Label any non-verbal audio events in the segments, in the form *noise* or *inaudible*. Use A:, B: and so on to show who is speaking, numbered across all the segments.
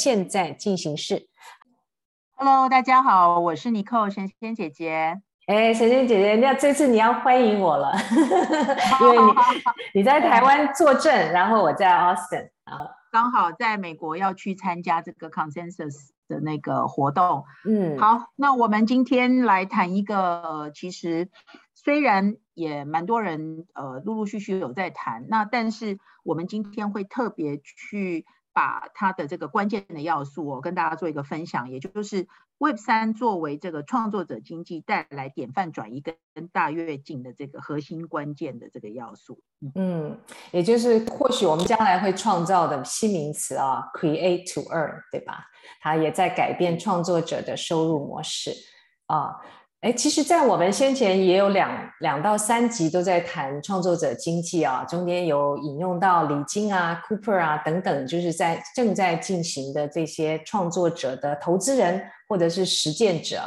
A: 现在进行式。
B: Hello，大家好，我是尼寇神仙姐姐。
A: 哎，神仙姐姐，那这次你要欢迎我了，*laughs* 因为你你在台湾坐镇，然后我在 Austin 啊，
B: 刚好在美国要去参加这个 Consensus 的那个活动。
A: 嗯，
B: 好，那我们今天来谈一个，其实虽然也蛮多人呃陆陆续续有在谈，那但是我们今天会特别去。把它的这个关键的要素，我跟大家做一个分享，也就是 Web 三作为这个创作者经济带来典范转移跟大跃进的这个核心关键的这个要素。
A: 嗯，也就是或许我们将来会创造的新名词啊，Create to Earn，对吧？它也在改变创作者的收入模式啊。哎，其实，在我们先前也有两两到三集都在谈创作者经济啊，中间有引用到李金啊、Cooper 啊等等，就是在正在进行的这些创作者的投资人或者是实践者，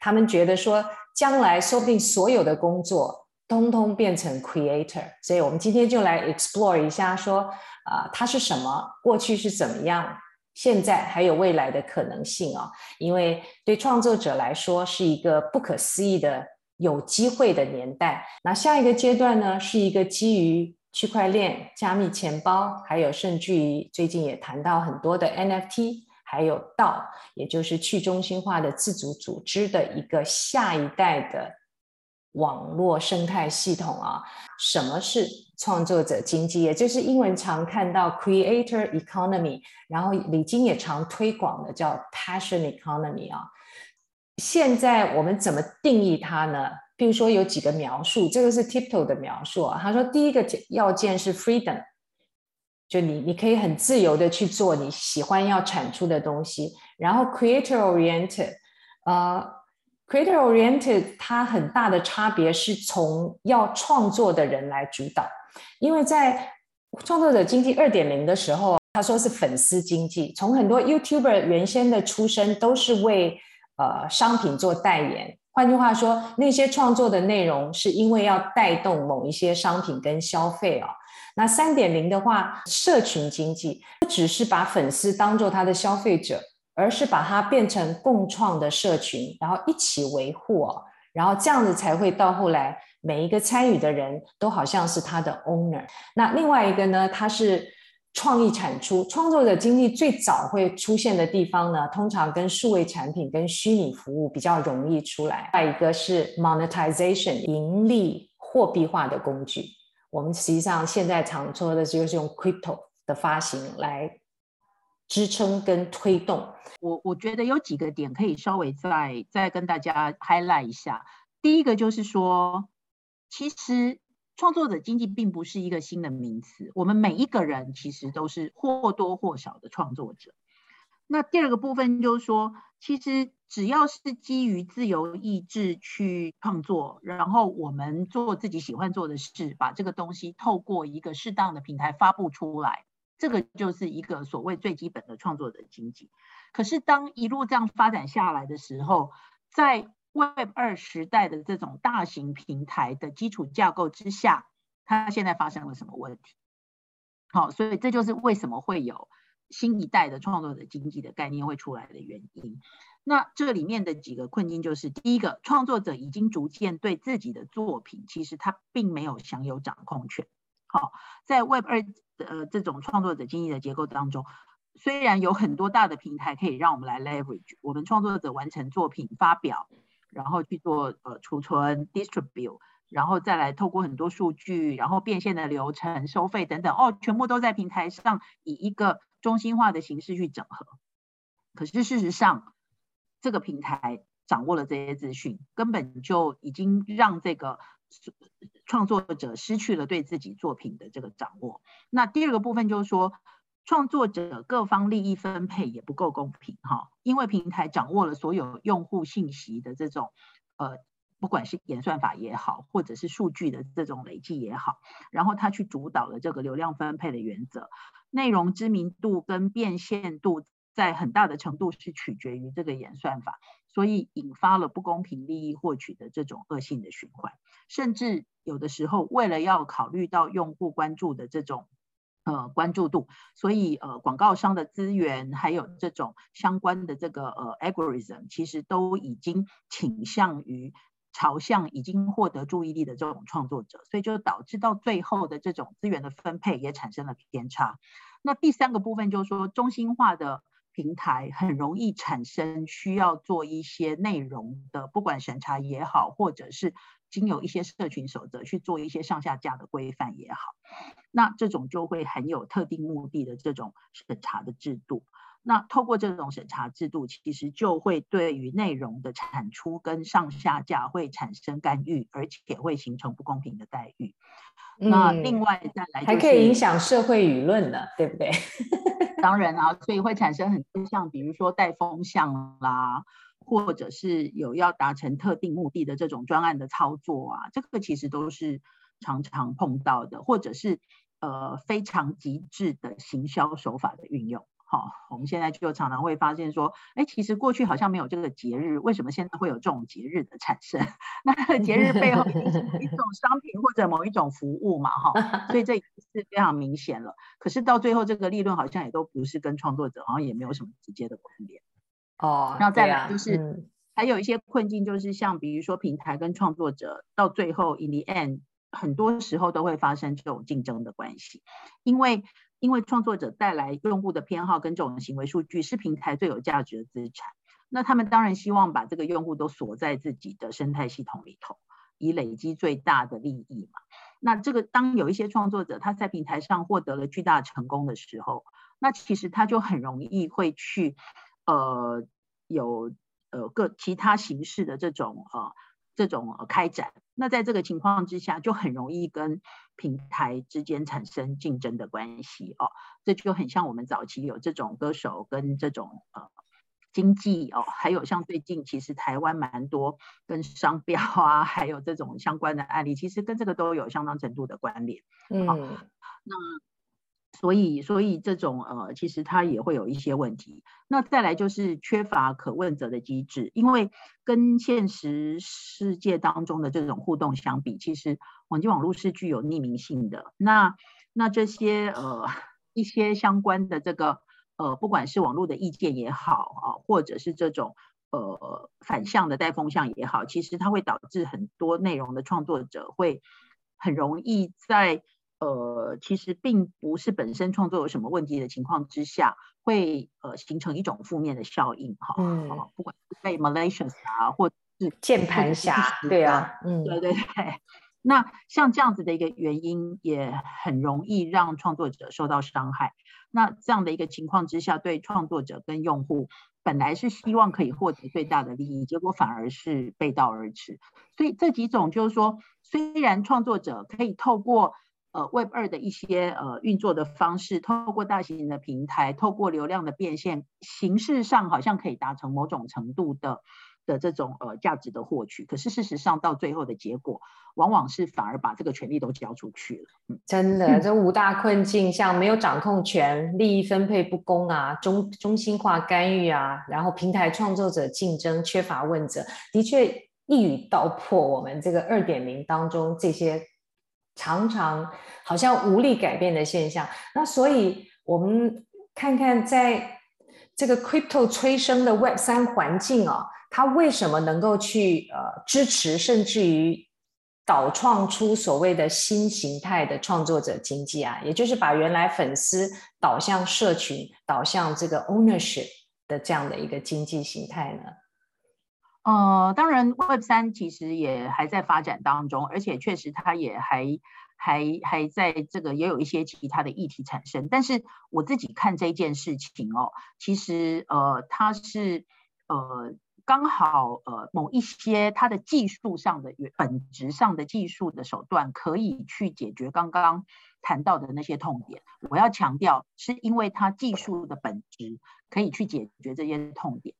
A: 他们觉得说，将来说不定所有的工作通通变成 creator，所以我们今天就来 explore 一下说，说啊，它是什么，过去是怎么样。现在还有未来的可能性啊，因为对创作者来说是一个不可思议的有机会的年代。那下一个阶段呢，是一个基于区块链、加密钱包，还有甚至于最近也谈到很多的 NFT，还有 DAO，也就是去中心化的自主组织的一个下一代的网络生态系统啊。什么是创作者经济？也就是英文常看到 creator economy，然后李金也常推广的叫 passion economy 啊。现在我们怎么定义它呢？比如说有几个描述，这个是 Tipto 的描述啊。他说第一个要件是 freedom，就你你可以很自由的去做你喜欢要产出的东西。然后 creator oriented，呃。Creator oriented，它很大的差别是从要创作的人来主导，因为在创作者经济二点零的时候，他说是粉丝经济，从很多 YouTuber 原先的出身都是为呃商品做代言，换句话说，那些创作的内容是因为要带动某一些商品跟消费、哦。那三点零的话，社群经济不只是把粉丝当做他的消费者。而是把它变成共创的社群，然后一起维护哦，然后这样子才会到后来每一个参与的人都好像是他的 owner。那另外一个呢，它是创意产出，创作者经济最早会出现的地方呢，通常跟数位产品跟虚拟服务比较容易出来。再一个是 monetization，盈利货币化的工具。我们实际上现在常说的就是用 crypto 的发行来。支撑跟推动，
B: 我我觉得有几个点可以稍微再再跟大家 highlight 一下。第一个就是说，其实创作者经济并不是一个新的名词，我们每一个人其实都是或多或少的创作者。那第二个部分就是说，其实只要是基于自由意志去创作，然后我们做自己喜欢做的事，把这个东西透过一个适当的平台发布出来。这个就是一个所谓最基本的创作者经济。可是当一路这样发展下来的时候，在 Web 二时代的这种大型平台的基础架构之下，它现在发生了什么问题？好，所以这就是为什么会有新一代的创作者经济的概念会出来的原因。那这里面的几个困境就是：第一个，创作者已经逐渐对自己的作品，其实他并没有享有掌控权。好，在 Web 二的这种创作者经济的结构当中，虽然有很多大的平台可以让我们来 leverage，我们创作者完成作品发表，然后去做呃储存 distribute，然后再来透过很多数据，然后变现的流程、收费等等，哦，全部都在平台上以一个中心化的形式去整合。可是事实上，这个平台掌握了这些资讯，根本就已经让这个。创作者失去了对自己作品的这个掌握。那第二个部分就是说，创作者各方利益分配也不够公平哈，因为平台掌握了所有用户信息的这种呃不管是演算法也好，或者是数据的这种累积也好，然后他去主导了这个流量分配的原则，内容知名度跟变现度在很大的程度是取决于这个演算法，所以引发了不公平利益获取的这种恶性的循环，甚至有的时候为了要考虑到用户关注的这种。呃，关注度，所以呃，广告商的资源还有这种相关的这个呃 algorithm，其实都已经倾向于朝向已经获得注意力的这种创作者，所以就导致到最后的这种资源的分配也产生了偏差。那第三个部分就是说，中心化的平台很容易产生需要做一些内容的，不管审查也好，或者是。经有一些社群守则去做一些上下架的规范也好，那这种就会很有特定目的的这种审查的制度。那透过这种审查制度，其实就会对于内容的产出跟上下架会产生干预，而且会形成不公平的待遇。嗯、那另外再来、就是，
A: 还可以影响社会舆论呢，对不对？*laughs*
B: 当然啊，所以会产生很多像比如说带风向啦。或者是有要达成特定目的的这种专案的操作啊，这个其实都是常常碰到的，或者是呃非常极致的行销手法的运用。好，我们现在就常常会发现说，哎，其实过去好像没有这个节日，为什么现在会有这种节日的产生？*laughs* 那节日背后是一种 *laughs* 商品或者某一种服务嘛，哈，所以这是非常明显了。可是到最后，这个利润好像也都不是跟创作者好像也没有什么直接的关联。
A: 哦，
B: 然后再来就是、嗯、还有一些困境，就是像比如说平台跟创作者到最后 in the end，很多时候都会发生这种竞争的关系，因为因为创作者带来用户的偏好跟这种行为数据是平台最有价值的资产，那他们当然希望把这个用户都锁在自己的生态系统里头，以累积最大的利益嘛。那这个当有一些创作者他在平台上获得了巨大成功的时候，那其实他就很容易会去。呃，有呃各其他形式的这种呃这种开展，那在这个情况之下，就很容易跟平台之间产生竞争的关系哦。这就很像我们早期有这种歌手跟这种呃经济哦，还有像最近其实台湾蛮多跟商标啊，*laughs* 还有这种相关的案例，其实跟这个都有相当程度的关联。嗯，哦、那。所以，所以这种呃，其实它也会有一些问题。那再来就是缺乏可问责的机制，因为跟现实世界当中的这种互动相比，其实网际网络是具有匿名性的。那那这些呃一些相关的这个呃，不管是网络的意见也好啊，或者是这种呃反向的带风向也好，其实它会导致很多内容的创作者会很容易在。呃，其实并不是本身创作有什么问题的情况之下，会呃形成一种负面的效应哈。嗯，不管是被 malicious 啊，或者是
A: 键盘侠，对啊，嗯，
B: 对对对。那像这样子的一个原因，也很容易让创作者受到伤害。那这样的一个情况之下，对创作者跟用户本来是希望可以获得最大的利益，结果反而是背道而驰。所以这几种就是说，虽然创作者可以透过呃，Web 二的一些呃运作的方式，透过大型的平台，透过流量的变现，形式上好像可以达成某种程度的的这种呃价值的获取。可是事实上，到最后的结果，往往是反而把这个权利都交出去了。嗯，
A: 真的，这五大困境，像没有掌控权、利益分配不公啊、中中心化干预啊，然后平台创作者竞争、缺乏问责，的确一语道破我们这个二点零当中这些。常常好像无力改变的现象，那所以我们看看在这个 crypto 催生的 Web 三环境啊，它为什么能够去呃支持，甚至于导创出所谓的新形态的创作者经济啊，也就是把原来粉丝导向社群、导向这个 ownership 的这样的一个经济形态呢？
B: 呃，当然，Web 三其实也还在发展当中，而且确实它也还还还在这个也有一些其他的议题产生。但是我自己看这件事情哦，其实呃，它是呃刚好呃某一些它的技术上的本质上的技术的手段可以去解决刚刚谈到的那些痛点。我要强调，是因为它技术的本质可以去解决这些痛点。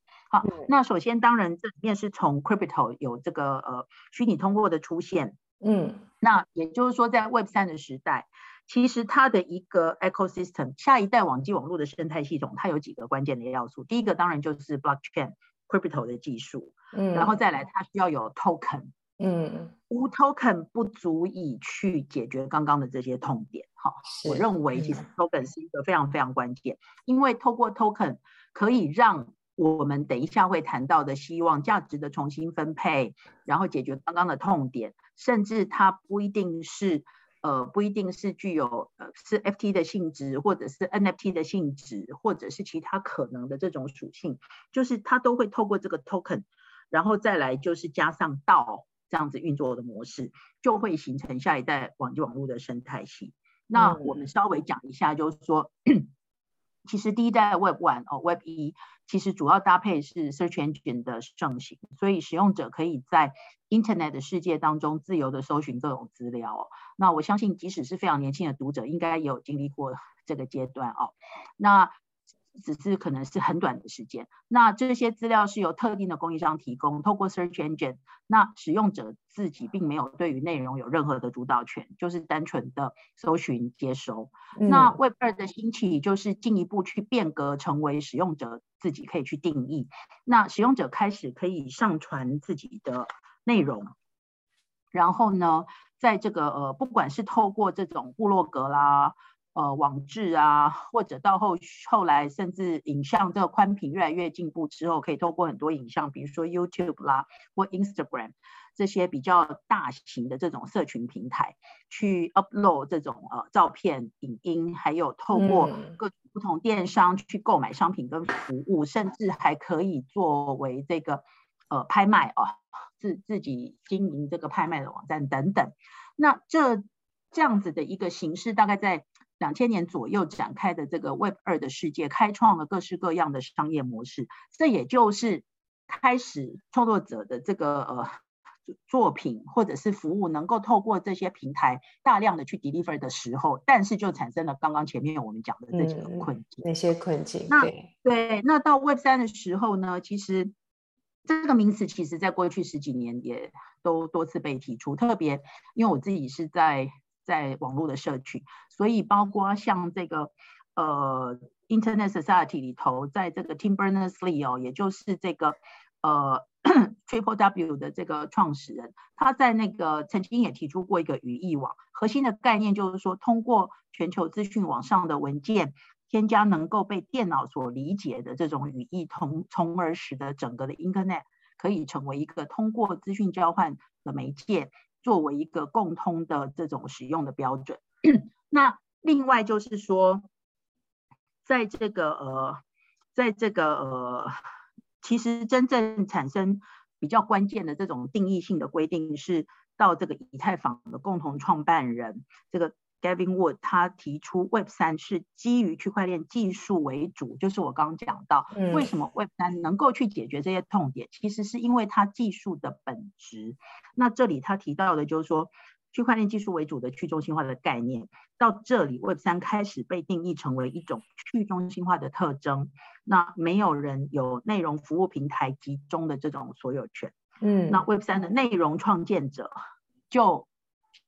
B: 那首先当然这里面是从 crypto 有这个呃虚拟通货的出现，
A: 嗯，
B: 那也就是说在 Web 三的时代，其实它的一个 ecosystem 下一代网际网络的生态系统，它有几个关键的要素。第一个当然就是 blockchain crypto 的技术，嗯，然后再来它需要有 token，嗯，无 token 不足以去解决刚刚的这些痛点。好，我认为其实 token 是一个非常非常关键，嗯、因为透过 token 可以让我们等一下会谈到的希望价值的重新分配，然后解决刚刚的痛点，甚至它不一定是。呃，不一定是具有呃是 FT 的性质，或者是 NFT 的性质，或者是其他可能的这种属性，就是它都会透过这个 token，然后再来就是加上 DAO 这样子运作的模式，就会形成下一代网际网络的生态系。那我们稍微讲一下，就是说。嗯其实第一代 Web One 哦，Web 一其实主要搭配是 Search Engine 的盛行，所以使用者可以在 Internet 的世界当中自由的搜寻各种资料哦。那我相信，即使是非常年轻的读者，应该也有经历过这个阶段哦。那只是可能是很短的时间。那这些资料是由特定的供应商提供，透过 Search Engine，那使用者自己并没有对于内容有任何的主导权，就是单纯的搜寻接收。嗯、那 Web 二的兴起就是进一步去变革，成为使用者自己可以去定义。那使用者开始可以上传自己的内容，然后呢，在这个呃，不管是透过这种部落格啦。呃，网志啊，或者到后后来，甚至影像这个宽频越来越进步之后，可以透过很多影像，比如说 YouTube 啦或 Instagram 这些比较大型的这种社群平台，去 upload 这种呃照片、影音，还有透过各种不同电商去购买商品跟服务，嗯、甚至还可以作为这个呃拍卖哦，自自己经营这个拍卖的网站等等。那这这样子的一个形式，大概在两千年左右展开的这个 Web 二的世界，开创了各式各样的商业模式。这也就是开始创作者的这个呃作品或者是服务，能够透过这些平台大量的去 deliver 的时候，但是就产生了刚刚前面我们讲的这几个困境。
A: 那些困境。
B: 那对，对，那到 Web 三的时候呢，其实这个名词其实在过去十几年也都多次被提出，特别因为我自己是在。在网络的社区，所以包括像这个呃 Internet Society 里头，在这个 Tim Berners-Lee 哦，也就是这个呃 Triple W 的这个创始人，他在那个曾经也提出过一个语义网，核心的概念就是说，通过全球资讯网上的文件，添加能够被电脑所理解的这种语义，从从而使得整个的 Internet 可以成为一个通过资讯交换的媒介。作为一个共通的这种使用的标准，那另外就是说，在这个呃，在这个呃，其实真正产生比较关键的这种定义性的规定，是到这个以太坊的共同创办人这个。Gavin Wood 他提出 Web 三是基于区块链技术为主，就是我刚刚讲到，为什么 Web 三能够去解决这些痛点，其实是因为它技术的本质。那这里他提到的就是说，区块链技术为主的去中心化的概念，到这里 Web 三开始被定义成为一种去中心化的特征。那没有人有内容服务平台集中的这种所有权。嗯，那 Web 三的内容创建者就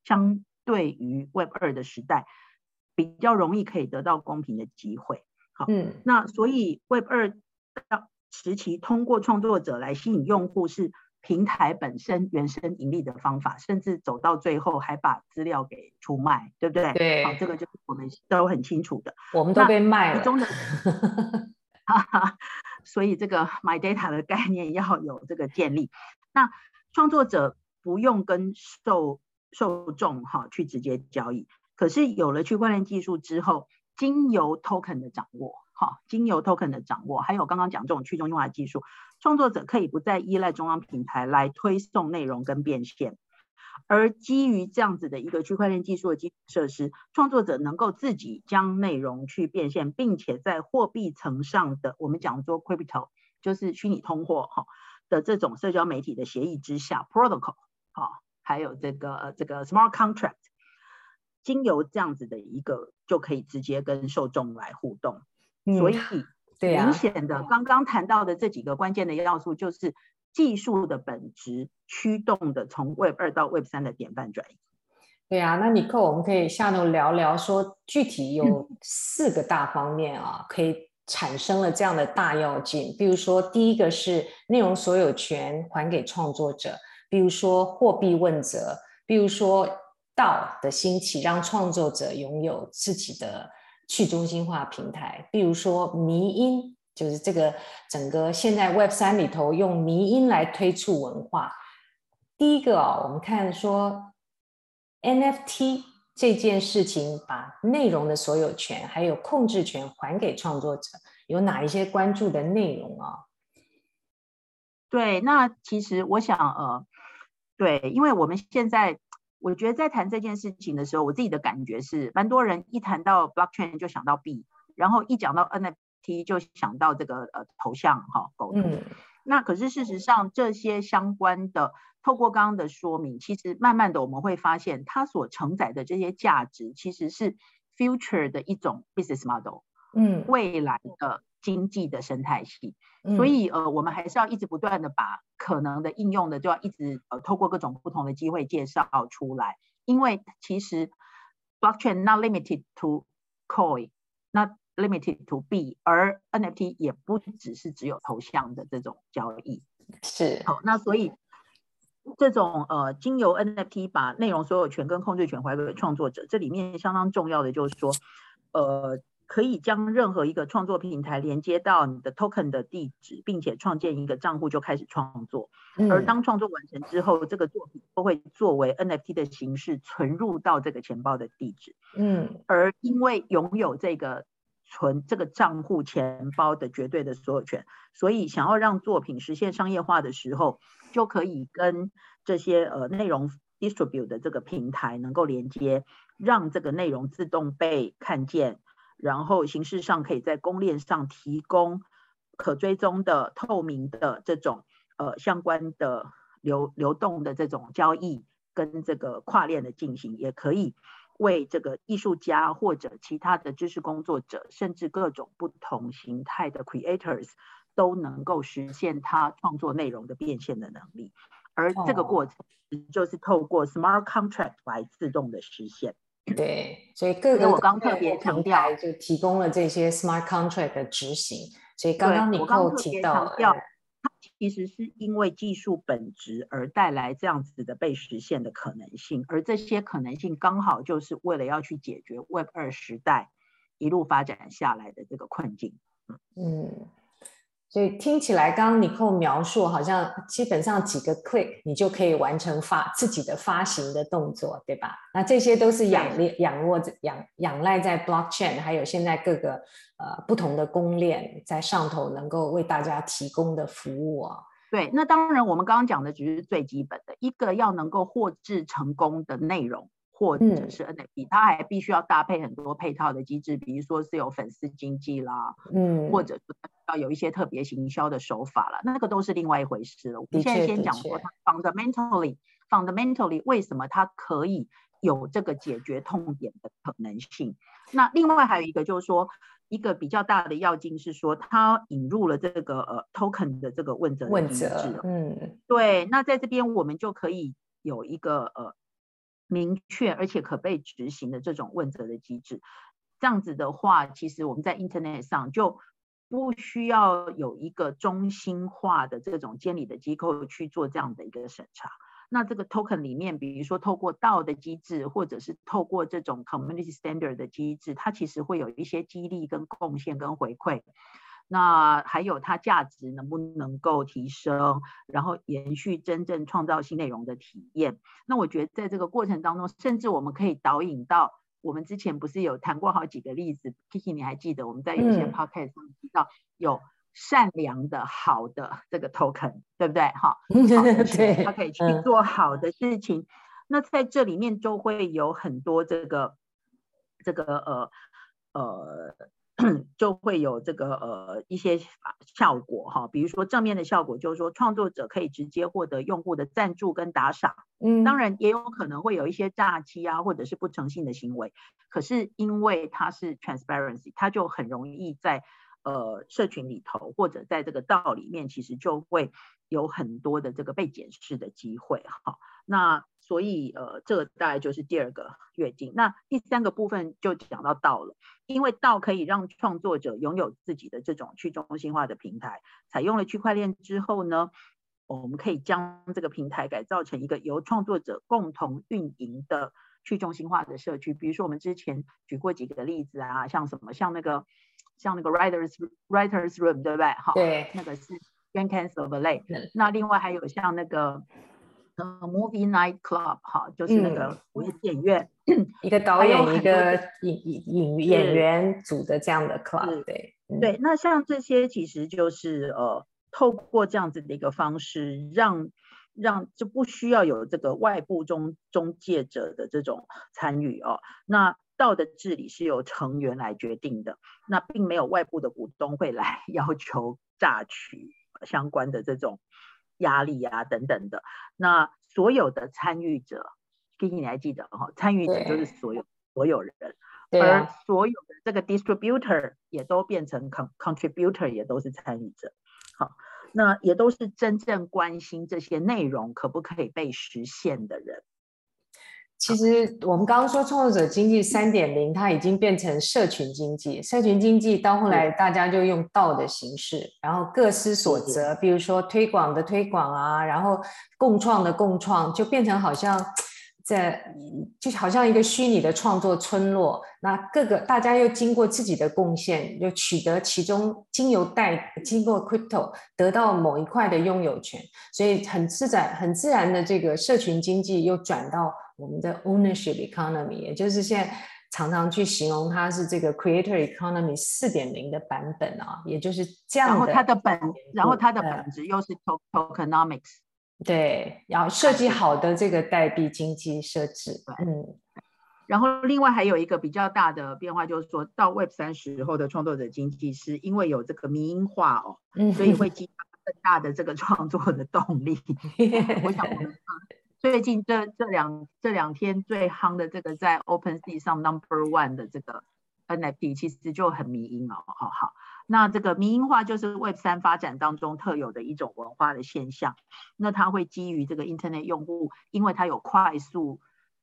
B: 相。对于 Web 二的时代，比较容易可以得到公平的机会。好，嗯，那所以 Web 二时期通过创作者来吸引用户是平台本身原生盈利的方法，甚至走到最后还把资料给出卖，对不对？
A: 对，
B: 好，这个就是我们都很清楚的。
A: 我们都被卖了。
B: 中的，哈哈，所以这个 *laughs* My Data 的概念要有这个建立。那创作者不用跟受受众哈去直接交易，可是有了区块链技术之后，经由 token 的掌握哈，经由 token 的掌握，还有刚刚讲这种去中心化技术，创作者可以不再依赖中央平台来推送内容跟变现，而基于这样子的一个区块链技术的基础设施，创作者能够自己将内容去变现，并且在货币层上的我们讲说 crypto 就是虚拟通货哈的这种社交媒体的协议之下 protocol 哈。还有这个这个 smart contract，经由这样子的一个就可以直接跟受众来互动，嗯、所以明显的，刚刚谈到的这几个关键的要素，就是技术的本质驱动的从 Web 二到 Web 三的典范转移。
A: 对啊，那 Nicole，我们可以下头聊聊，说具体有四个大方面啊，嗯、可以产生了这样的大要件。比如说，第一个是内容所有权还给创作者，比如说货币问责，比如说 DAO 的兴起，让创作者拥有自己的去中心化平台，比如说迷音，就是这个整个现在 Web 三里头用迷音来推出文化。第一个啊，我们看说。NFT 这件事情，把内容的所有权还有控制权还给创作者，有哪一些关注的内容啊？
B: 对，那其实我想，呃，对，因为我们现在，我觉得在谈这件事情的时候，我自己的感觉是，蛮多人一谈到 blockchain 就想到币，然后一讲到 NFT 就想到这个呃头像哈狗图。嗯那可是事实上，这些相关的，透过刚刚的说明，其实慢慢的我们会发现，它所承载的这些价值，其实是 future 的一种 business model，嗯，未来的经济的生态系。嗯、所以呃，我们还是要一直不断的把可能的应用的，就要一直呃透过各种不同的机会介绍出来，因为其实 blockchain not limited to coin，那 limited to B，而 NFT 也不只是只有头像的这种交易，
A: 是
B: 好，那所以这种呃，经由 NFT 把内容所有权跟控制权还给创作者，这里面相当重要的就是说，呃，可以将任何一个创作平台连接到你的 token 的地址，并且创建一个账户就开始创作，嗯、而当创作完成之后，这个作品都会作为 NFT 的形式存入到这个钱包的地址，嗯，而因为拥有这个。存这个账户钱包的绝对的所有权，所以想要让作品实现商业化的时候，就可以跟这些呃内容 distribute 的这个平台能够连接，让这个内容自动被看见，然后形式上可以在公链上提供可追踪的透明的这种呃相关的流流动的这种交易，跟这个跨链的进行也可以。为这个艺术家或者其他的知识工作者，甚至各种不同形态的 creators，都能够实现他创作内容的变现的能力。而这个过程就是透过 smart contract 来自动的实现。*laughs*
A: 对，所以各个我刚特别强调，就提供了这些 smart contract 的执行。所以刚刚你又提到。
B: 它其实是因为技术本质而带来这样子的被实现的可能性，而这些可能性刚好就是为了要去解决 Web 二时代一路发展下来的这个困境。
A: 嗯。所以听起来，刚刚 Nicole 描述好像基本上几个 click 你就可以完成发自己的发行的动作，对吧？那这些都是仰赖仰卧仰仰赖在 blockchain，还有现在各个呃不同的公链在上头能够为大家提供的服务啊。
B: 对，那当然我们刚刚讲的只是最基本的一个要能够获致成功的内容。或者是 NFT，它还必须要搭配很多配套的机制，比如说是有粉丝经济啦，嗯，或者是要有一些特别行销的手法啦，那个都是另外一回事了。我们现在先讲说它 fundamentally，fundamentally 为什么它可以有这个解决痛点的可能性？那另外还有一个就是说，一个比较大的要件是说，它引入了这个呃 token 的这个问责的机制。嗯，对，那在这边我们就可以有一个呃。明确而且可被执行的这种问责的机制，这样子的话，其实我们在 Internet 上就不需要有一个中心化的这种监理的机构去做这样的一个审查。那这个 Token 里面，比如说透过 DAO 的机制，或者是透过这种 Community Standard 的机制，它其实会有一些激励跟贡献跟回馈。那还有它价值能不能够提升，然后延续真正创造新内容的体验。那我觉得在这个过程当中，甚至我们可以导引到我们之前不是有谈过好几个例子，Kiki 你还记得我们在有些 podcast 上提到有善良的好的这个 token，对不对？哈，*laughs* 对，它可以去做好的事情。嗯、那在这里面就会有很多这个这个呃呃。*clears throat* 就会有这个呃一些效果哈，比如说正面的效果就是说创作者可以直接获得用户的赞助跟打赏，嗯，当然也有可能会有一些诈欺啊或者是不诚信的行为，可是因为它是 transparency，它就很容易在呃社群里头或者在这个道里面，其实就会有很多的这个被检视的机会哈。那所以呃，这个大概就是第二个约定。那第三个部分就讲到道了，因为道可以让创作者拥有自己的这种去中心化的平台。采用了区块链之后呢，我们可以将这个平台改造成一个由创作者共同运营的去中心化的社区。比如说我们之前举过几个例子啊，像什么，像那个像那个 Writers Writers Room，对不对？好，
A: 对，
B: 那个是 Jenkins of LA。那另外还有像那个。呃、uh,，Movie Night Club 哈，就是那个午夜电影院，
A: 嗯、*clears throat* 一个导演，一个演演演员组的这样的 club，对、嗯、
B: 对。那像这些其实就是呃，透过这样子的一个方式，让让就不需要有这个外部中中介者的这种参与哦。那道的治理是由成员来决定的，那并没有外部的股东会来 *laughs* 要求榨取相关的这种。压力啊等等的，那所有的参与者，Kiki 你还记得哈？参与者就是所有所有人，而所有的这个 distributor 也都变成 con contributor，也都是参与者。好，那也都是真正关心这些内容可不可以被实现的人。
A: 其实我们刚刚说创作者经济三点零，它已经变成社群经济。社群经济到后来大家就用道的形式，然后各司所责，比如说推广的推广啊，然后共创的共创，就变成好像在就好像一个虚拟的创作村落。那各个大家又经过自己的贡献，又取得其中经由代经过 crypto 得到某一块的拥有权，所以很自然很自然的这个社群经济又转到。我们的 ownership economy，也就是现在常常去形容它是这个 creator economy 四点零的版本啊，也就是这样的。然后
B: 它的本，然后它的本质又是 tokenomics。
A: 对，然后设计好的这个代币经济设置。嗯。
B: 然后另外还有一个比较大的变化，就是说到 Web 三时候的创作者经济，是因为有这个民营化哦，所以会 *laughs* 激发更大的这个创作的动力。*laughs* 我想我们。最近这这两这两天最夯的这个在 OpenSea 上 Number One 的这个 NFT，其实就很迷因哦。好好，那这个民营化就是 Web 三发展当中特有的一种文化的现象。那它会基于这个 Internet 用户，因为它有快速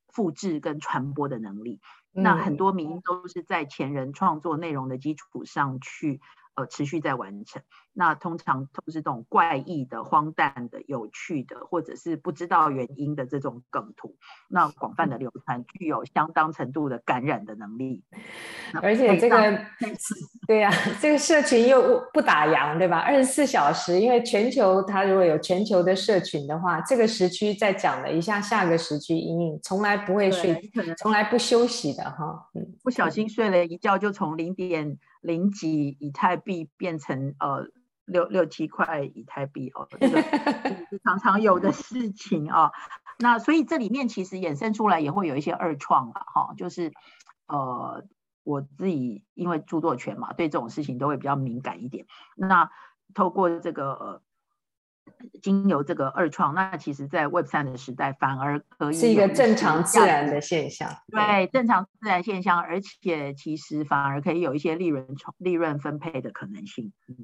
B: 复制跟传播的能力。那很多民营都是在前人创作内容的基础上去。呃，持续在完成。那通常都是这种怪异的、荒诞的、有趣的，或者是不知道原因的这种梗图。那广泛的流传，具有相当程度的感染的能力。
A: 而且这个，*laughs* 对呀、啊，这个社群又不打烊，对吧？二十四小时，因为全球它如果有全球的社群的话，这个时区再讲了一下，下个时区因应从来不会睡，从来不休息的哈。嗯，
B: 不小心睡了一觉，就从零点。零几以太币变成呃六六七块以太币哦，这个 *laughs* 是常常有的事情啊、哦。那所以这里面其实衍生出来也会有一些二创了，哈，就是呃我自己因为著作权嘛，对这种事情都会比较敏感一点。那透过这个。呃经由这个二创，那其实，在 Web 三的时代，反而可以
A: 是一个正常自然的现象。
B: 对，正常自然现象，而且其实反而可以有一些利润利润分配的可能性。嗯，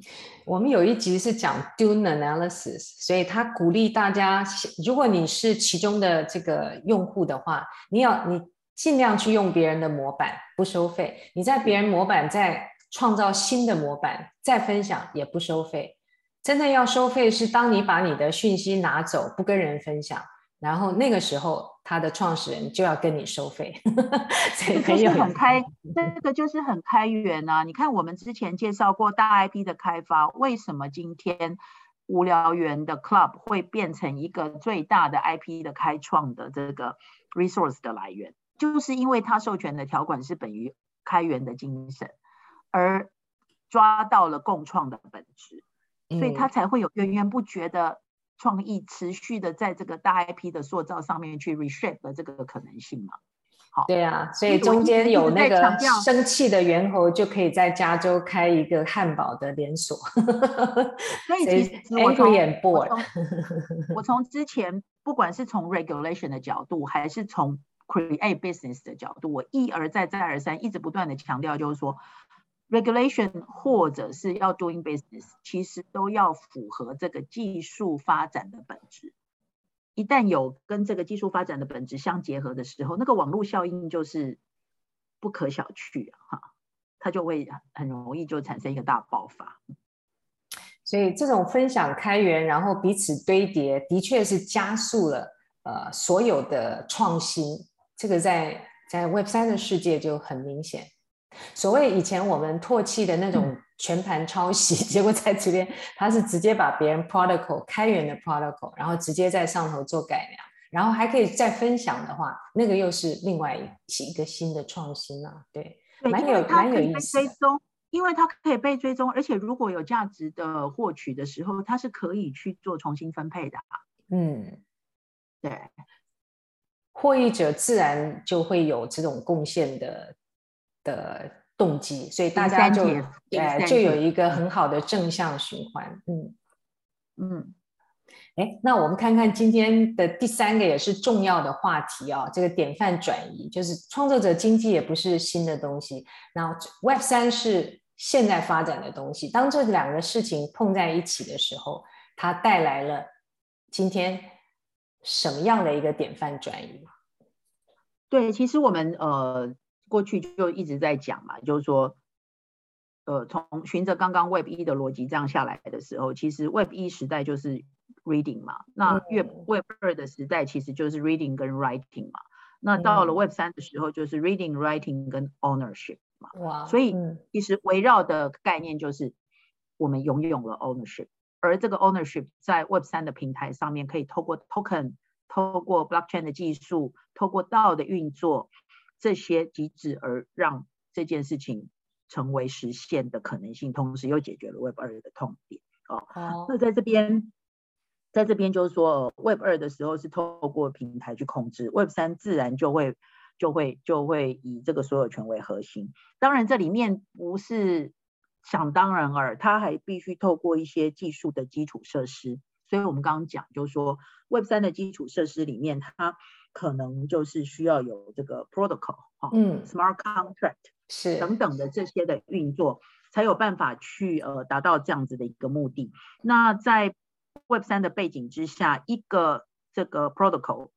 A: 我们有一集是讲 Dune Analysis，所以他鼓励大家，如果你是其中的这个用户的话，你要你尽量去用别人的模板，不收费。你在别人模板再创造新的模板，再分享也不收费。真的要收费是当你把你的讯息拿走，不跟人分享，然后那个时候他的创始人就要跟你收费。
B: 这个就是很开，这个就是很开源啊！你看我们之前介绍过大 IP 的开发，为什么今天无聊猿的 Club 会变成一个最大的 IP 的开创的这个 resource 的来源？就是因为它授权的条款是本于开源的精神，而抓到了共创的本质。所以他才会有源源不绝的创意，持续的在这个大 IP 的塑造上面去 reshape 的这个可能性嘛。好，
A: 对啊，所以中间有那个生气的猿猴就可以在加州开一个汉堡的连锁。*laughs*
B: 所以其实我从 *laughs* 我从之前不管是从 regulation 的角度，还是从 create business 的角度，我一而再再而三一直不断的强调，就是说。Regulation 或者是要 doing business，其实都要符合这个技术发展的本质。一旦有跟这个技术发展的本质相结合的时候，那个网络效应就是不可小觑！哈，它就会很容易就产生一个大爆发。
A: 所以这种分享开源，然后彼此堆叠，的确是加速了呃所有的创新。这个在在 Web 三的世界就很明显。所谓以前我们唾弃的那种全盘抄袭，嗯、*laughs* 结果在这边他是直接把别人 protocol 开源的 protocol，然后直接在上头做改良，然后还可以再分享的话，那个又是另外一个新的创新啊。对，
B: 对
A: 蛮有蛮有意思。
B: 因为它可以被追踪，而且如果有价值的获取的时候，它是可以去做重新分配的。
A: 嗯，
B: 对，
A: 获益者自然就会有这种贡献的的动机，所以大家就哎就有一个很好的正向循环。嗯嗯，哎，那我们看看今天的第三个也是重要的话题啊、哦，这个典范转移，就是创作者经济也不是新的东西，那 Web 三是。现在发展的东西，当这两个事情碰在一起的时候，它带来了今天什么样的一个典范转移？
B: 对，其实我们呃过去就一直在讲嘛，就是说，呃，从循着刚刚 Web 一的逻辑这样下来的时候，其实 Web 一时代就是 reading 嘛，那 Web Web 二的时代其实就是 reading 跟 writing 嘛，那到了 Web 三的时候就是 reading、writing 跟 ownership 嘛。
A: 哇，
B: 所以其实围绕的概念就是我们拥有了 ownership，而这个 ownership 在 Web 三的平台上面可以透过 token、透过 blockchain 的技术、透过 DAO 的运作这些机制，而让这件事情成为实现的可能性，同时又解决了 Web 二的痛点。哦，哦那在这边，在这边就是说 Web 二的时候是透过平台去控制，Web 三自然就会。就会就会以这个所有权为核心，当然这里面不是想当然耳，它还必须透过一些技术的基础设施。所以我们刚刚讲，就是说 Web 三的基础设施里面，它可能就是需要有这个 protocol 哈，嗯，smart contract 是等等的这些的运作，才有办法去呃达到这样子的一个目的。那在 Web 三的背景之下，一个这个 protocol。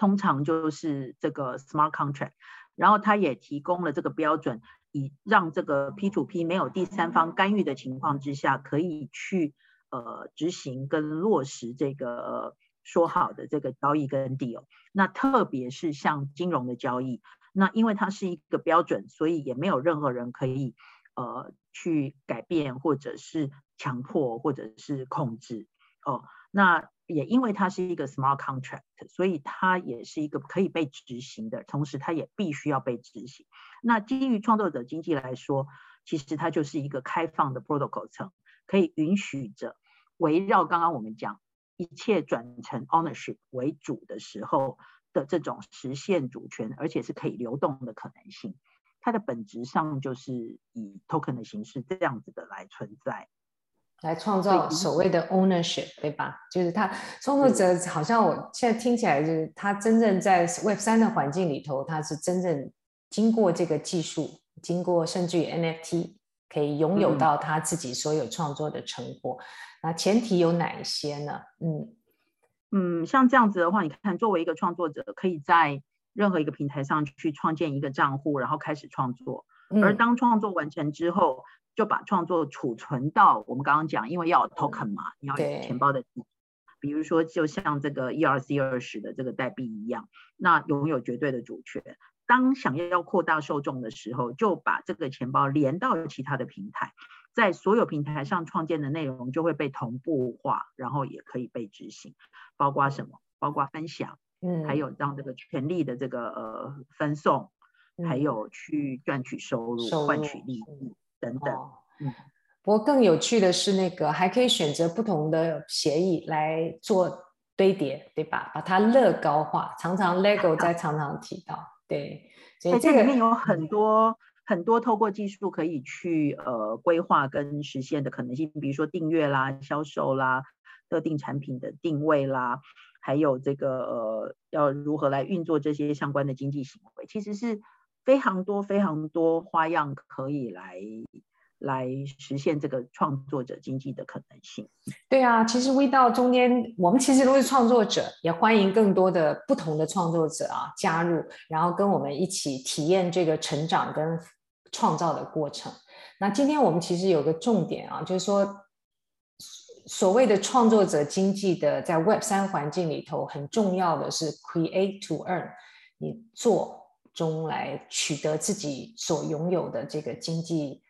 B: 通常就是这个 smart contract，然后它也提供了这个标准，以让这个 P to P 没有第三方干预的情况之下，可以去呃执行跟落实这个说好的这个交易跟 deal。那特别是像金融的交易，那因为它是一个标准，所以也没有任何人可以呃去改变或者是强迫或者是控制哦。那也因为它是一个 smart contract，所以它也是一个可以被执行的，同时它也必须要被执行。那基于创作者经济来说，其实它就是一个开放的 protocol 层，可以允许着围绕刚刚我们讲一切转成 ownership 为主的时候的这种实现主权，而且是可以流动的可能性。它的本质上就是以 token 的形式这样子的来存在。
A: 来创造所谓的 ownership，对，吧？就是他创作者好像我现在听起来就是他真正在 Web 三的环境里头，他是真正经过这个技术，经过甚至于 NFT 可以拥有到他自己所有创作的成果。嗯、那前提有哪一些呢？嗯
B: 嗯，像这样子的话，你看，作为一个创作者，可以在任何一个平台上去创建一个账户，然后开始创作。而当创作完成之后，就把创作储存到我们刚刚讲，因为要有 token 嘛，你要有钱包的，比如说就像这个 ERC 二十的这个代币一样，那拥有绝对的主权。当想要扩大受众的时候，就把这个钱包连到其他的平台，在所有平台上创建的内容就会被同步化，然后也可以被执行，包括什么？包括分享，嗯，还有让这个权利的这个呃分送，还有去赚取收入、换取利益。等等，嗯，
A: 不过更有趣的是，那个还可以选择不同的协议来做堆叠，对吧？把它乐高化，常常 Lego 在常常提到，对，
B: 所以这里面有很多、嗯、很多透过技术可以去呃规划跟实现的可能性，比如说订阅啦、销售啦、特定产品的定位啦，还有这个呃要如何来运作这些相关的经济行为，其实是。非常多非常多花样可以来来实现这个创作者经济的可能性。
A: 对啊，其实 We 到中间，我们其实都是创作者，也欢迎更多的不同的创作者啊加入，然后跟我们一起体验这个成长跟创造的过程。那今天我们其实有个重点啊，就是说所谓的创作者经济的在 Web 三环境里头，很重要的是 Create to Earn，你做中来取得自己所拥有的这个经济。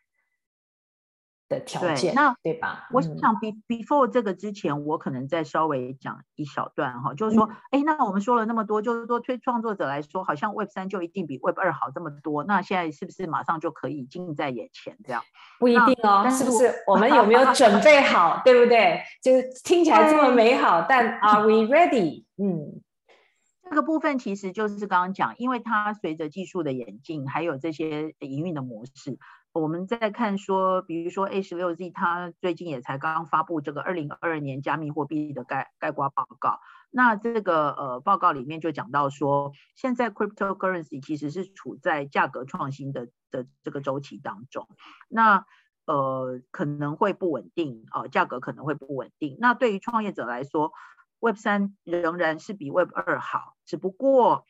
A: 的条件，那对吧？
B: 我想 be before 这个之前，我可能再稍微讲一小段哈，就是说，哎、嗯，那我们说了那么多，就是说对创作者来说，好像 Web 三就一定比 Web 二好这么多，那现在是不是马上就可以近在眼前这样？
A: 不一定哦，是，是不是？*laughs* 我们有没有准备好，对不对？就是听起来这么美好，但 Are we ready？嗯，
B: 这个部分其实就是刚刚讲，因为它随着技术的演进，还有这些营运的模式。我们在看说，比如说 A 十六 Z，它最近也才刚刚发布这个二零二二年加密货币的概概括报告。那这个呃报告里面就讲到说，现在 cryptocurrency 其实是处在价格创新的的这个周期当中。那呃可能会不稳定啊，呃，价格可能会不稳定。那对于创业者来说，Web 三仍然是比 Web 二好，只不过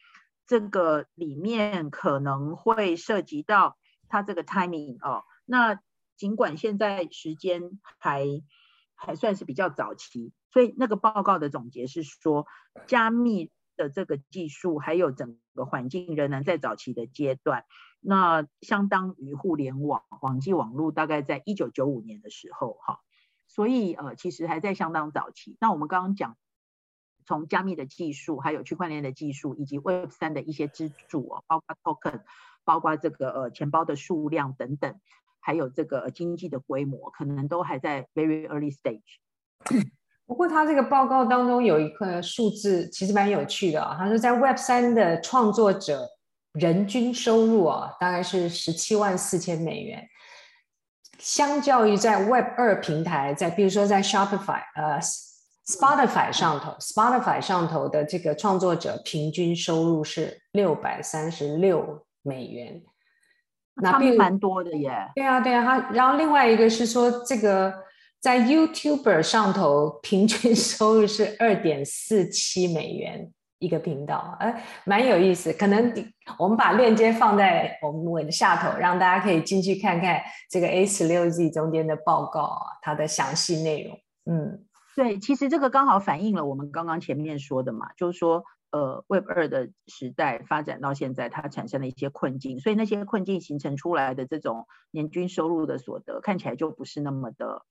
B: 这个里面可能会涉及到。它这个 timing 哦，那尽管现在时间还还算是比较早期，所以那个报告的总结是说，加密的这个技术还有整个环境仍然在早期的阶段，那相当于互联网网际网络大概在一九九五年的时候哈，所以呃其实还在相当早期。那我们刚刚讲，从加密的技术，还有区块链的技术，以及 Web 三的一些支柱哦，包括 token。包括这个呃钱包的数量等等，还有这个经济的规模，可能都还在 very early stage。*coughs*
A: 不过，他这个报告当中有一个数字，其实蛮有趣的啊。他说，在 Web 三的创作者人均收入啊，大概是十七万四千美元，相较于在 Web 二平台，在比如说在 Shopify 呃 Spotify 上头，Spotify 上头的这个创作者平均收入是六百三十六。美元，
B: 那并蛮多的耶。
A: 对啊，对啊。他然后另外一个是说，这个在 YouTuber 上头平均 *laughs* 收入是二点四七美元一个频道，哎，蛮有意思。可能我们把链接放在我们的下头，让大家可以进去看看这个 A 十六 Z 中间的报告啊，它的详细内容。嗯，
B: 对，其实这个刚好反映了我们刚刚前面说的嘛，就是说。呃，Web 二的时代发展到现在，它产生了一些困境，所以那些困境形成出来的这种年均收入的所得，看起来就不是那么的、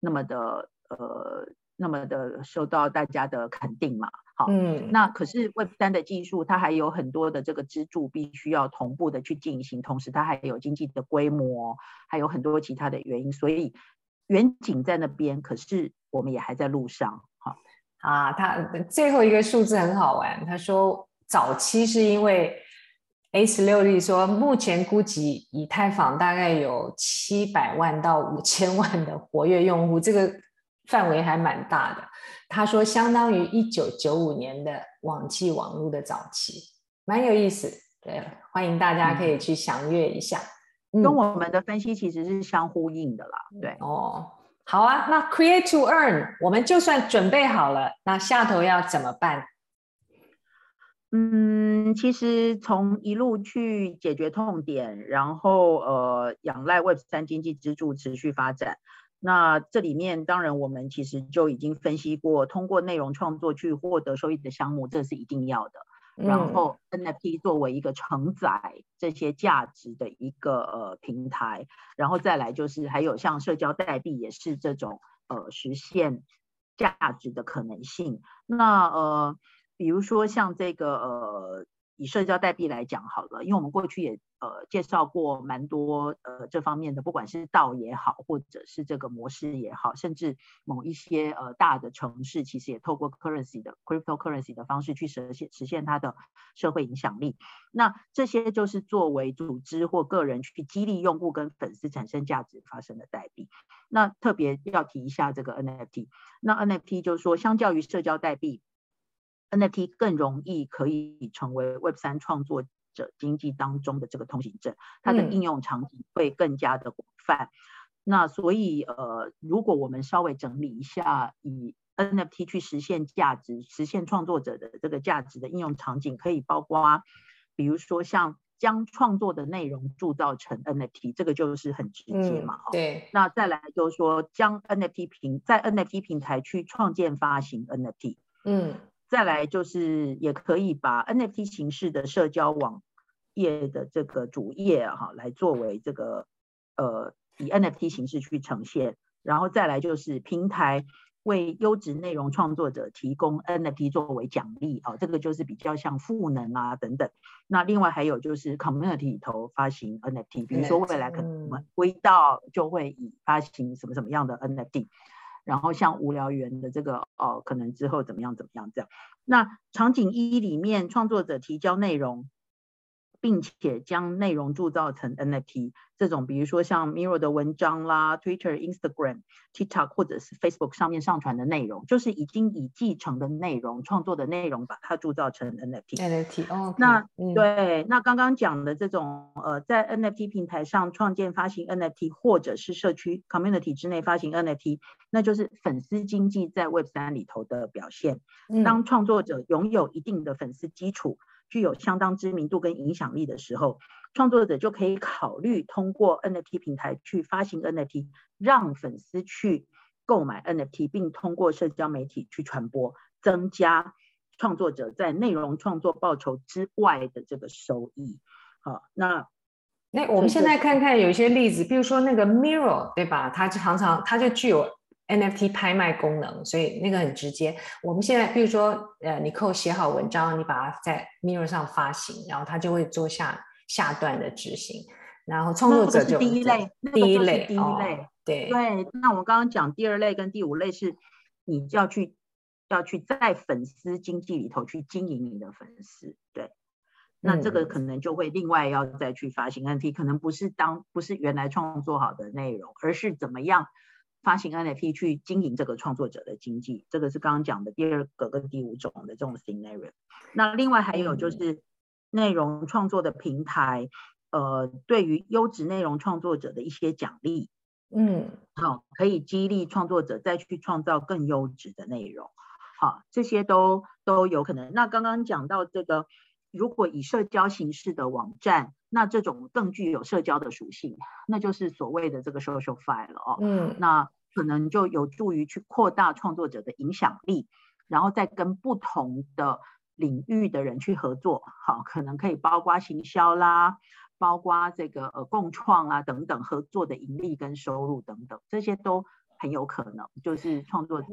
B: 那么的呃、那么的受到大家的肯定嘛。好，嗯，那可是 Web 三的技术，它还有很多的这个支柱必须要同步的去进行，同时它还有经济的规模，还有很多其他的原因，所以远景在那边，可是我们也还在路上。
A: 啊，他最后一个数字很好玩。他说，早期是因为 A 十六例说，目前估计以太坊大概有七百万到五千万的活跃用户，这个范围还蛮大的。他说，相当于一九九五年的网际网络的早期，蛮有意思。对，欢迎大家可以去详阅一下，
B: 嗯，跟我们的分析其实是相呼应的啦。对，
A: 哦。好啊，那 create to earn，我们就算准备好了，那下头要怎么办？
B: 嗯，其实从一路去解决痛点，然后呃，仰赖 Web 三经济支柱持续发展。那这里面当然我们其实就已经分析过，通过内容创作去获得收益的项目，这是一定要的。然后 NFT 作为一个承载这些价值的一个呃平台，然后再来就是还有像社交代币也是这种呃实现价值的可能性。那呃比如说像这个呃。以社交代币来讲好了，因为我们过去也呃介绍过蛮多呃这方面的，不管是道也好，或者是这个模式也好，甚至某一些呃大的城市，其实也透过 currency 的 cryptocurrency 的方式去实现实现它的社会影响力。那这些就是作为组织或个人去激励用户跟粉丝产生价值发生的代币。那特别要提一下这个 NFT，那 NFT 就是说，相较于社交代币。NFT 更容易可以成为 Web 三创作者经济当中的这个通行证，它的应用场景会更加的广泛。嗯、那所以呃，如果我们稍微整理一下，以 NFT 去实现价值、实现创作者的这个价值的应用场景，可以包括，比如说像将创作的内容铸造成 NFT，这个就是很直接嘛。
A: 嗯、对。
B: 那再来就是说，将 NFT 平在 NFT 平台去创建发行 NFT。嗯。再来就是也可以把 NFT 形式的社交网页的这个主页哈，来作为这个呃以 NFT 形式去呈现，然后再来就是平台为优质内容创作者提供 NFT 作为奖励啊，这个就是比较像赋能啊等等。那另外还有就是 Community 里头发行 NFT，比如说未来可能我们微道就会以发行什么什么样的 NFT。然后像无聊猿的这个哦，可能之后怎么样怎么样这样。那场景一里面创作者提交内容。并且将内容铸造成 NFT，这种比如说像 Mirror 的文章啦、Twitter、Instagram、TikTok 或者是 Facebook 上面上传的内容，就是已经已继承的内容、创作的内容，把它铸造成 NFT。
A: NFT 哦，
B: 那、嗯、对，那刚刚讲的这种呃，在 NFT 平台上创建发行 NFT，或者是社区 Community 之内发行 NFT，那就是粉丝经济在 Web 三里头的表现。当创作者拥有一定的粉丝基础。嗯具有相当知名度跟影响力的时候，创作者就可以考虑通过 NFT 平台去发行 NFT，让粉丝去购买 NFT，并通过社交媒体去传播，增加创作者在内容创作报酬之外的这个收益。好，那
A: 那我们现在看看有一些例子，比如说那个 Mirror，对吧？它就常常它就具有。NFT 拍卖功能，所以那个很直接。我们现在，比如说，呃，你扣写好文章，你把它在 Mirror 上发行，然后它就会做下下段的执行。然后创作者就
B: 第一类，
A: 第一类，
B: 第一类，
A: 哦、对
B: 对。那我们刚刚讲第二类跟第五类是，你要去要去在粉丝经济里头去经营你的粉丝，对。那这个可能就会另外要再去发行 NFT，可能不是当不是原来创作好的内容，而是怎么样。发行 NFT 去经营这个创作者的经济，这个是刚刚讲的第二个跟第五种的这种 scenario。那另外还有就是内容创作的平台，呃，对于优质内容创作者的一些奖励，嗯，好，可以激励创作者再去创造更优质的内容，好，这些都都有可能。那刚刚讲到这个，如果以社交形式的网站。那这种更具有社交的属性，那就是所谓的这个 social file 了哦。嗯，那可能就有助于去扩大创作者的影响力，然后再跟不同的领域的人去合作。好，可能可以包括行销啦，包括这个呃共创啊等等合作的盈利跟收入等等，这些都很有可能就是创作者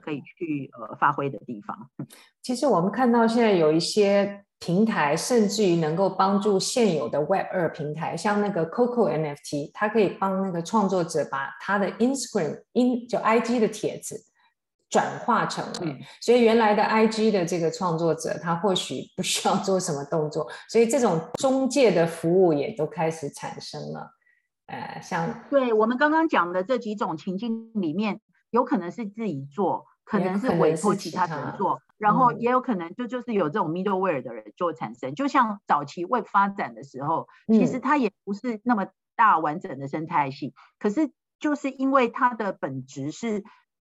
B: 可以去呃发挥的地方。*laughs*
A: 其实我们看到现在有一些。平台甚至于能够帮助现有的 Web 二平台，像那个 Coco NFT，它可以帮那个创作者把他的 Instagram in 就 IG 的帖子转化成为，嗯、所以原来的 IG 的这个创作者，他或许不需要做什么动作，所以这种中介的服务也都开始产生了。呃，像
B: 对我们刚刚讲的这几种情境里面，有可能是自己做。可能是委托其他人做，然后也有可能就就是有这种 middleware 的人就会产生。嗯、就像早期 Web 发展的时候，其实它也不是那么大完整的生态系，嗯、可是就是因为它的本质是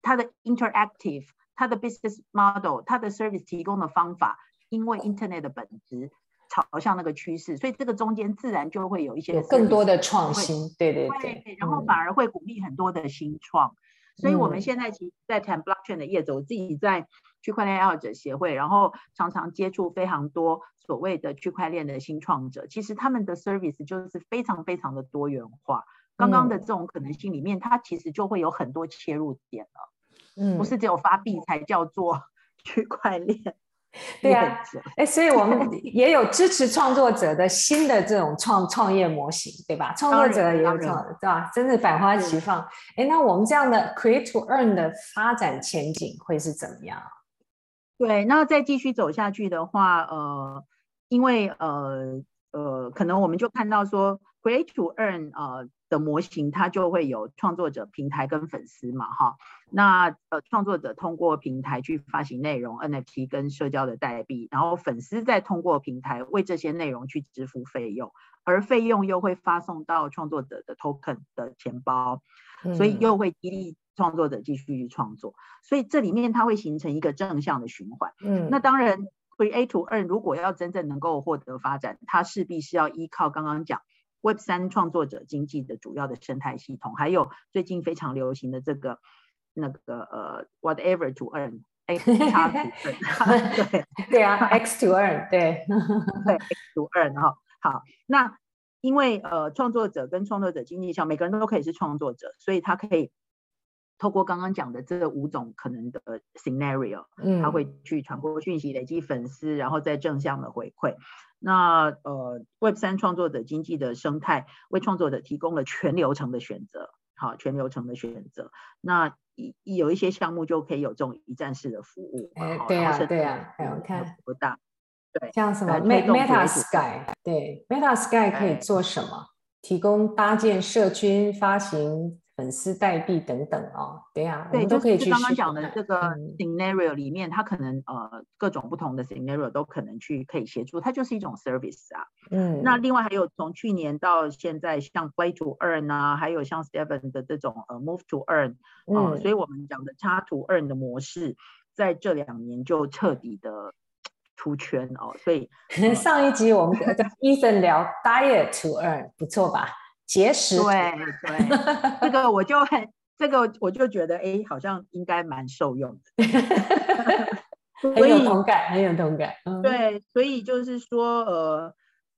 B: 它的 interactive，它的 business model，它的 service 提供的方法，因为 Internet 的本质朝向那个趋势，所以这个中间自然就会有一些
A: 更多的创新，对对对，
B: 对，然后反而会鼓励很多的新创。嗯所以我们现在其实，在谈 blockchain 的业者，我自己在区块链爱好者协会，然后常常接触非常多所谓的区块链的新创者，其实他们的 service 就是非常非常的多元化。刚刚的这种可能性里面，它其实就会有很多切入点了，嗯，不是只有发币才叫做 *laughs* 区块链。*laughs*
A: 对啊，哎，所以我们也有支持创作者的新的这种创创业模型，对吧？创作者也有创，对吧？真是百花齐放。哎，那我们这样的 create to earn 的发展前景会是怎么样？
B: 对，那再继续走下去的话，呃，因为呃呃，可能我们就看到说，Create to Earn 呃的模型，它就会有创作者、平台跟粉丝嘛，哈。那呃创作者通过平台去发行内容 NFT 跟社交的代币，然后粉丝再通过平台为这些内容去支付费用，而费用又会发送到创作者的 Token 的钱包，所以又会激励创作者继续去创作。所以这里面它会形成一个正向的循环。嗯，那当然 Create to Earn 如果要真正能够获得发展，它势必是要依靠刚刚讲。Web 三创作者经济的主要的生态系统，还有最近非常流行的这个那个呃，whatever to earn，X 叉 to earn，对 *laughs*
A: 对啊，X to earn，对 *laughs*
B: 对 X to earn 哈。好，那因为呃，创作者跟创作者经济上，每个人都可以是创作者，所以他可以透过刚刚讲的这五种可能的 scenario，嗯，他会去传播讯息，累积粉丝，然后再正向的回馈。那呃，Web 三创作者经济的生态为创作者提供了全流程的选择，好，全流程的选择。那一有一些项目就可以有这种一站式的服务。
A: 哎，对对呀、啊，还有看
B: 不大，对，
A: 像什么 Meta Sky，对，Meta Sky 可以做什么？提供搭建社群发行。粉丝代币等等哦，对呀、啊，对，都可以去。
B: 刚刚讲的这个 scenario 里面，它可能呃各种不同的 scenario 都可能去可以协助，它就是一种 service 啊。嗯，那另外还有从去年到现在，像 Play to Earn 啊，还有像 Stephen 的这种呃 Move to Earn 啊、呃，所以我们讲的插 to Earn 的模式，在这两年就彻底的出圈哦。所以 *laughs*
A: 上一集我们跟 Ethan 聊 Diet to Earn，不错吧？节食，
B: 对对，这个我就很，这个我就觉得，哎，好像应该蛮受用的，*laughs*
A: 很有同感，很有同感。
B: 对，所以就是说，呃，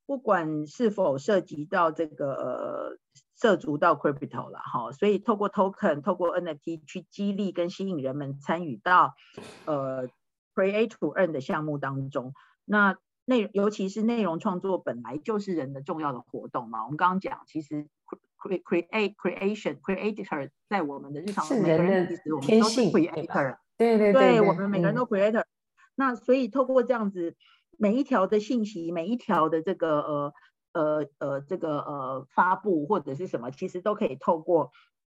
B: 不管是否涉及到这个呃涉足到 crypto 了哈，所以透过 token，透过 NFT 去激励跟吸引人们参与到呃 create to earn 的项目当中，那。内尤其是内容创作本来就是人的重要的活动嘛。我们刚刚讲，其实 create creation creator 在我们的日常，
A: 是人的天性，
B: 对对对，
A: 对，对，
B: 对我们每个人都 creator、嗯。那所以透过这样子，每一条的信息，每一条的这个呃呃呃这个呃发布或者是什么，其实都可以透过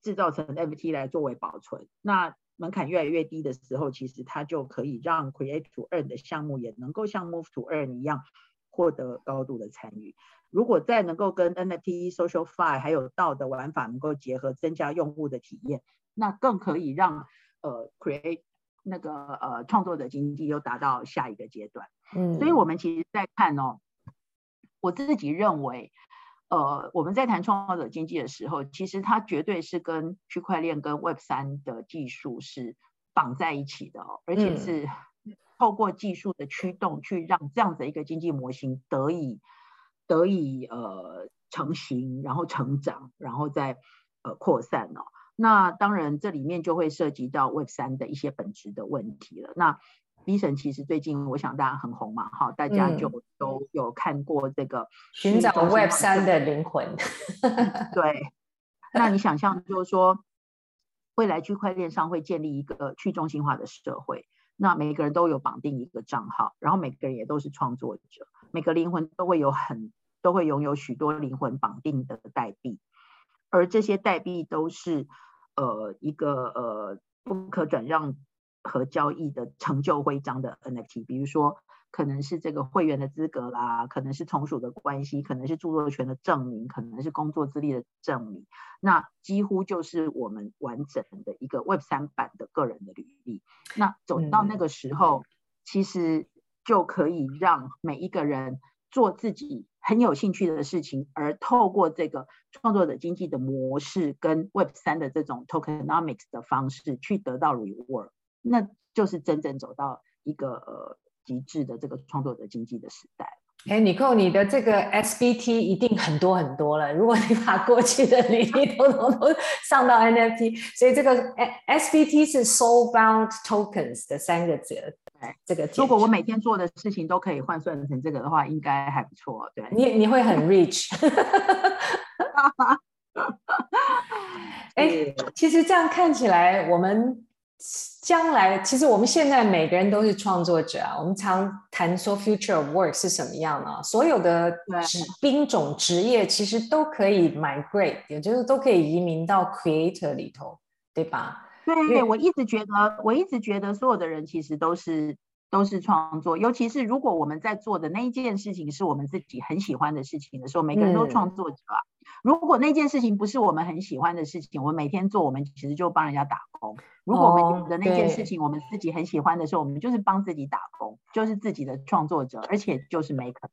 B: 制造成 NFT 来作为保存。那门槛越来越低的时候，其实它就可以让 Create to Earn 的项目也能够像 Move to Earn 一样获得高度的参与。如果再能够跟 NFT、SocialFi 还有 DAO 的玩法能够结合，增加用户的体验，那更可以让呃 Create 那个呃创作者经济又达到下一个阶段。嗯，所以我们其实在看哦，我自己认为。呃，我们在谈创造者经济的时候，其实它绝对是跟区块链跟 Web 三的技术是绑在一起的哦，而且是透过技术的驱动，去让这样子一个经济模型得以得以呃成型，然后成长，然后再呃扩散哦。那当然，这里面就会涉及到 Web 三的一些本质的问题了。那 Bson 其实最近我想大家很红嘛，哈，大家就都有看过这个
A: 寻找 Web 三的灵魂。*laughs*
B: 对，那你想象就是说，未来区块链上会建立一个去中心化的社会，那每个人都有绑定一个账号，然后每个人也都是创作者，每个灵魂都会有很都会拥有许多灵魂绑定的代币，而这些代币都是呃一个呃不可转让。和交易的成就徽章的 NFT，比如说可能是这个会员的资格啦，可能是从属的关系，可能是著作权的证明，可能是工作资历的证明，那几乎就是我们完整的一个 Web 三版的个人的履历。那走到那个时候，嗯，其实就可以让每一个人做自己很有兴趣的事情，而透过这个创作者经济的模式跟 Web 三的这种 Tokenomics 的方式去得到 reward。那就是真正走到一个呃极致的这个创作者经济的时代。
A: 哎，Nicole，你的这个 SBT 一定很多很多了。如果你把过去的履历都都都上到 NFT，所以这个 SBT 是 Soulbound Tokens 的三个字。对，这个
B: 如果我每天做的事情都可以换算成这个的话，应该还不错。对，
A: 你你会很 rich。*laughs* *laughs* 哎，其实这样看起来，我们。将来其实我们现在每个人都是创作者啊。我们常谈说 future of work 是什么样呢？所有的职兵种职业其实都可以 migrate，也就是都可以移民到 creator 里头，对吧？
B: 对，我一直觉得，我一直觉得所有的人其实都是。都是创作，尤其是如果我们在做的那一件事情是我们自己很喜欢的事情的时候，每个人都创作者啊。嗯、如果那件事情不是我们很喜欢的事情，我们每天做，我们其实就帮人家打工。如果我们觉得那件事情我们自己很喜欢的时候，我们就是帮自己打工，就是自己的创作者，而且就是 maker。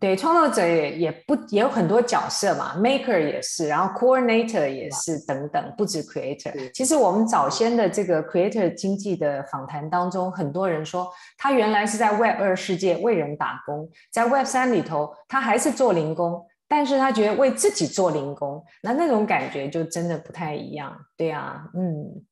A: 对，创作者也也不也有很多角色嘛，maker 也是，然后 coordinator 也是，等等，不止 creator。其实我们早先的这个 creator 经济的访谈当中，很多人说他原来是在 Web 二世界为人打工，在 Web 三里头他还是做零工，但是他觉得为自己做零工，那那种感觉就真的不太一样。对啊，嗯。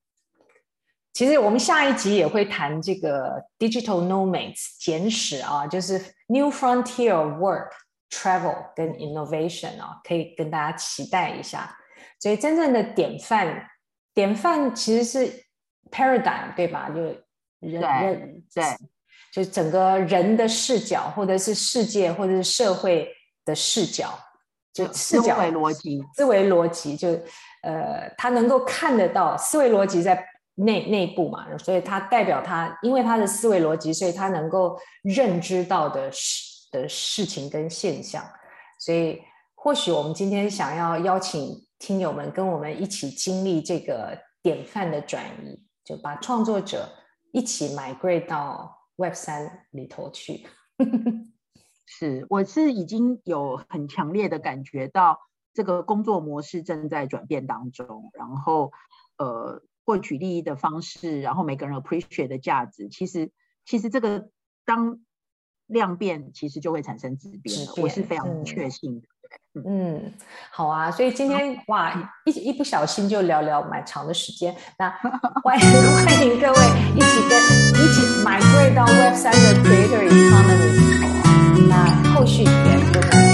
A: 其实我们下一集也会谈这个 digital nomads 简史啊，就是 new frontier work travel 跟 innovation 啊，可以跟大家期待一下。所以真正的典范，典范其实是 paradigm 对吧？就人人
B: 对，
A: 就整个人的视角，或者是世界，或者是社会的视角，就视角
B: 思维逻辑，
A: 思维逻辑就呃，他能够看得到思维逻辑在。内内部嘛，所以他代表他，因为他的思维逻辑，所以他能够认知到的事的事情跟现象。所以或许我们今天想要邀请听友们跟我们一起经历这个典范的转移，就把创作者一起 migrate 到 Web 三里头去。*laughs*
B: 是，我是已经有很强烈的感觉到这个工作模式正在转变当中，然后呃。获取利益的方式，然后每个人 appreciate 的价值，其实其实这个当量变，其实就会产生质变，变我是非常确信的。
A: 嗯，嗯，好啊，所以今天哇，一一不小心就聊聊蛮长的时间，*laughs* 那欢迎欢迎各位一起跟一起 migrate 到 Web 三的 Creator Economy 那后续也跟我们。